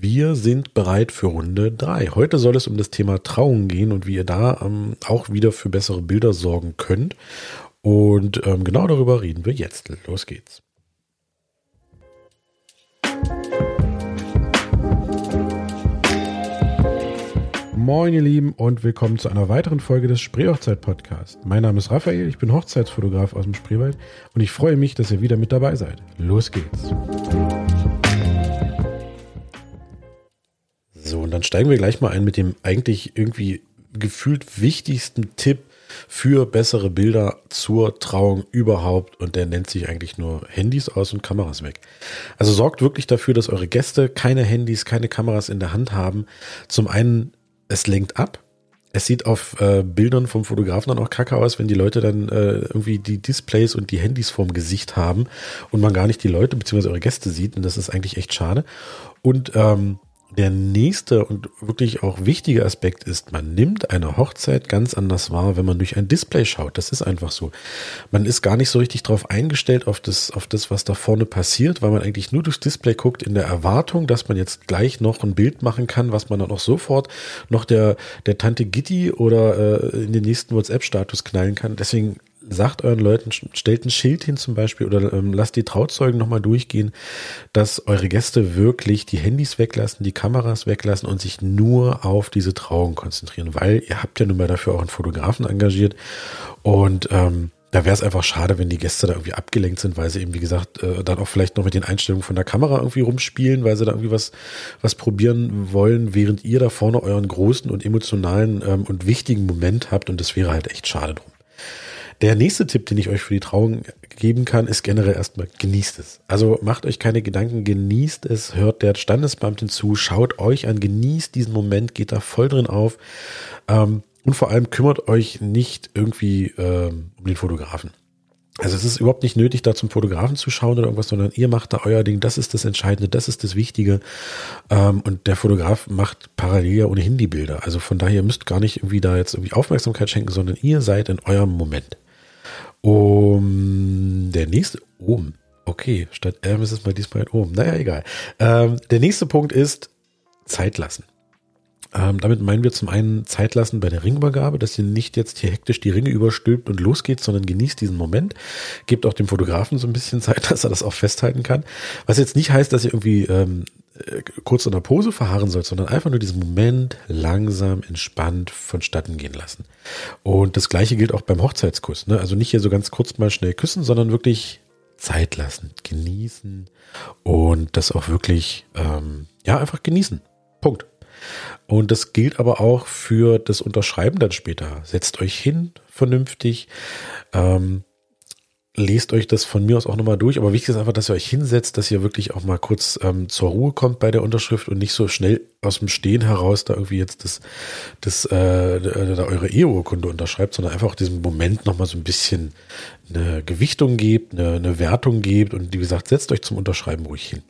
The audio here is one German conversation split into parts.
wir sind bereit für Runde 3. Heute soll es um das Thema Trauung gehen und wie ihr da ähm, auch wieder für bessere Bilder sorgen könnt. Und ähm, genau darüber reden wir jetzt. Los geht's. Moin ihr Lieben und willkommen zu einer weiteren Folge des Spreehochzeit Podcast. Mein Name ist Raphael, ich bin Hochzeitsfotograf aus dem Spreewald und ich freue mich, dass ihr wieder mit dabei seid. Los geht's. So, und dann steigen wir gleich mal ein mit dem eigentlich irgendwie gefühlt wichtigsten Tipp für bessere Bilder zur Trauung überhaupt und der nennt sich eigentlich nur Handys aus und Kameras weg. Also sorgt wirklich dafür, dass eure Gäste keine Handys, keine Kameras in der Hand haben. Zum einen, es lenkt ab. Es sieht auf äh, Bildern vom Fotografen dann auch kacke aus, wenn die Leute dann äh, irgendwie die Displays und die Handys vorm Gesicht haben und man gar nicht die Leute bzw. eure Gäste sieht. Und das ist eigentlich echt schade. Und ähm, der nächste und wirklich auch wichtige Aspekt ist, man nimmt eine Hochzeit ganz anders wahr, wenn man durch ein Display schaut. Das ist einfach so. Man ist gar nicht so richtig darauf eingestellt, auf das, auf das, was da vorne passiert, weil man eigentlich nur durchs Display guckt in der Erwartung, dass man jetzt gleich noch ein Bild machen kann, was man dann auch sofort noch der, der Tante Gitti oder äh, in den nächsten WhatsApp-Status knallen kann. Deswegen sagt euren Leuten, stellt ein Schild hin zum Beispiel oder ähm, lasst die Trauzeugen nochmal durchgehen, dass eure Gäste wirklich die Handys weglassen, die Kameras weglassen und sich nur auf diese Trauung konzentrieren, weil ihr habt ja nun mal dafür auch einen Fotografen engagiert und ähm, da wäre es einfach schade, wenn die Gäste da irgendwie abgelenkt sind, weil sie eben, wie gesagt, äh, dann auch vielleicht noch mit den Einstellungen von der Kamera irgendwie rumspielen, weil sie da irgendwie was, was probieren wollen, während ihr da vorne euren großen und emotionalen ähm, und wichtigen Moment habt und das wäre halt echt schade drum. Der nächste Tipp, den ich euch für die Trauung geben kann, ist generell erstmal genießt es. Also macht euch keine Gedanken, genießt es, hört der Standesbeamtin zu, schaut euch an, genießt diesen Moment, geht da voll drin auf ähm, und vor allem kümmert euch nicht irgendwie ähm, um den Fotografen. Also es ist überhaupt nicht nötig, da zum Fotografen zu schauen oder irgendwas, sondern ihr macht da euer Ding, das ist das Entscheidende, das ist das Wichtige. Ähm, und der Fotograf macht parallel ja ohnehin die Bilder. Also von daher müsst gar nicht irgendwie da jetzt irgendwie Aufmerksamkeit schenken, sondern ihr seid in eurem Moment. Um, der nächste, oben. Okay, statt M ist es mal diesmal oben. Naja, egal. Ähm, der nächste Punkt ist Zeit lassen. Ähm, damit meinen wir zum einen Zeit lassen bei der Ringübergabe, dass ihr nicht jetzt hier hektisch die Ringe überstülpt und losgeht, sondern genießt diesen Moment. Gebt auch dem Fotografen so ein bisschen Zeit, dass er das auch festhalten kann. Was jetzt nicht heißt, dass ihr irgendwie ähm, äh, kurz in der Pose verharren sollt, sondern einfach nur diesen Moment langsam, entspannt vonstatten gehen lassen. Und das gleiche gilt auch beim Hochzeitskuss. Ne? Also nicht hier so ganz kurz mal schnell küssen, sondern wirklich Zeit lassen, genießen und das auch wirklich, ähm, ja, einfach genießen. Punkt. Und das gilt aber auch für das Unterschreiben dann später. Setzt euch hin, vernünftig. Ähm, lest euch das von mir aus auch nochmal durch. Aber wichtig ist einfach, dass ihr euch hinsetzt, dass ihr wirklich auch mal kurz ähm, zur Ruhe kommt bei der Unterschrift und nicht so schnell aus dem Stehen heraus da irgendwie jetzt das, das äh, da eure Eheurkunde unterschreibt, sondern einfach auch diesen Moment nochmal so ein bisschen eine Gewichtung gebt, eine, eine Wertung gebt und wie gesagt, setzt euch zum Unterschreiben ruhig hin.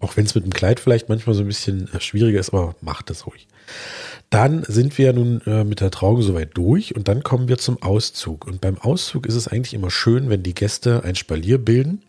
Auch wenn es mit dem Kleid vielleicht manchmal so ein bisschen äh, schwieriger ist, aber macht es ruhig. Dann sind wir ja nun äh, mit der Trauung soweit durch und dann kommen wir zum Auszug. Und beim Auszug ist es eigentlich immer schön, wenn die Gäste ein Spalier bilden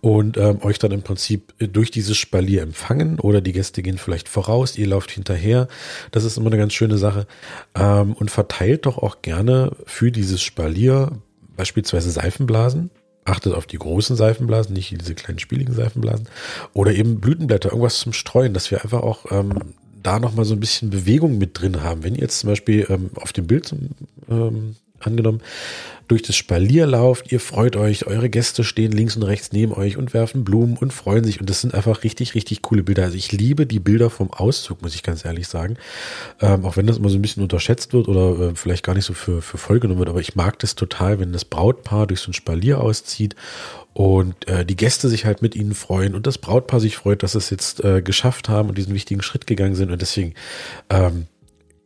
und ähm, euch dann im Prinzip durch dieses Spalier empfangen oder die Gäste gehen vielleicht voraus, ihr lauft hinterher. Das ist immer eine ganz schöne Sache. Ähm, und verteilt doch auch gerne für dieses Spalier beispielsweise Seifenblasen. Achtet auf die großen Seifenblasen, nicht diese kleinen spieligen Seifenblasen. Oder eben Blütenblätter, irgendwas zum Streuen, dass wir einfach auch ähm, da nochmal so ein bisschen Bewegung mit drin haben. Wenn ihr jetzt zum Beispiel ähm, auf dem Bild ähm, angenommen durch das Spalier lauft, ihr freut euch, eure Gäste stehen links und rechts neben euch und werfen Blumen und freuen sich und das sind einfach richtig, richtig coole Bilder. Also ich liebe die Bilder vom Auszug, muss ich ganz ehrlich sagen. Ähm, auch wenn das immer so ein bisschen unterschätzt wird oder äh, vielleicht gar nicht so für, für voll genommen wird, aber ich mag das total, wenn das Brautpaar durch so ein Spalier auszieht und äh, die Gäste sich halt mit ihnen freuen und das Brautpaar sich freut, dass es jetzt äh, geschafft haben und diesen wichtigen Schritt gegangen sind und deswegen ähm,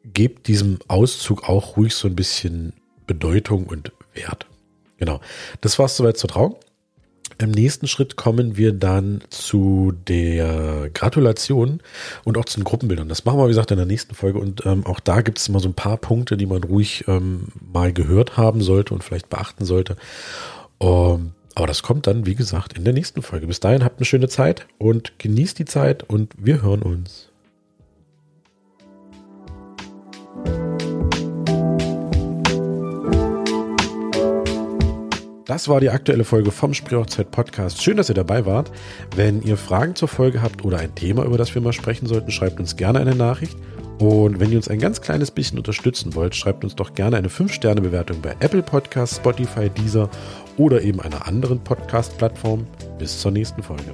gebt diesem Auszug auch ruhig so ein bisschen Bedeutung und Wert. Genau. Das war's soweit zur Trauung. Im nächsten Schritt kommen wir dann zu der Gratulation und auch zu den Gruppenbildern. Das machen wir, wie gesagt, in der nächsten Folge. Und ähm, auch da gibt es immer so ein paar Punkte, die man ruhig ähm, mal gehört haben sollte und vielleicht beachten sollte. Ähm, Aber das kommt dann, wie gesagt, in der nächsten Folge. Bis dahin habt eine schöne Zeit und genießt die Zeit und wir hören uns. Das war die aktuelle Folge vom Spreehochzeit Podcast. Schön, dass ihr dabei wart. Wenn ihr Fragen zur Folge habt oder ein Thema, über das wir mal sprechen sollten, schreibt uns gerne eine Nachricht. Und wenn ihr uns ein ganz kleines bisschen unterstützen wollt, schreibt uns doch gerne eine 5-Sterne-Bewertung bei Apple Podcasts, Spotify, Deezer oder eben einer anderen Podcast-Plattform. Bis zur nächsten Folge.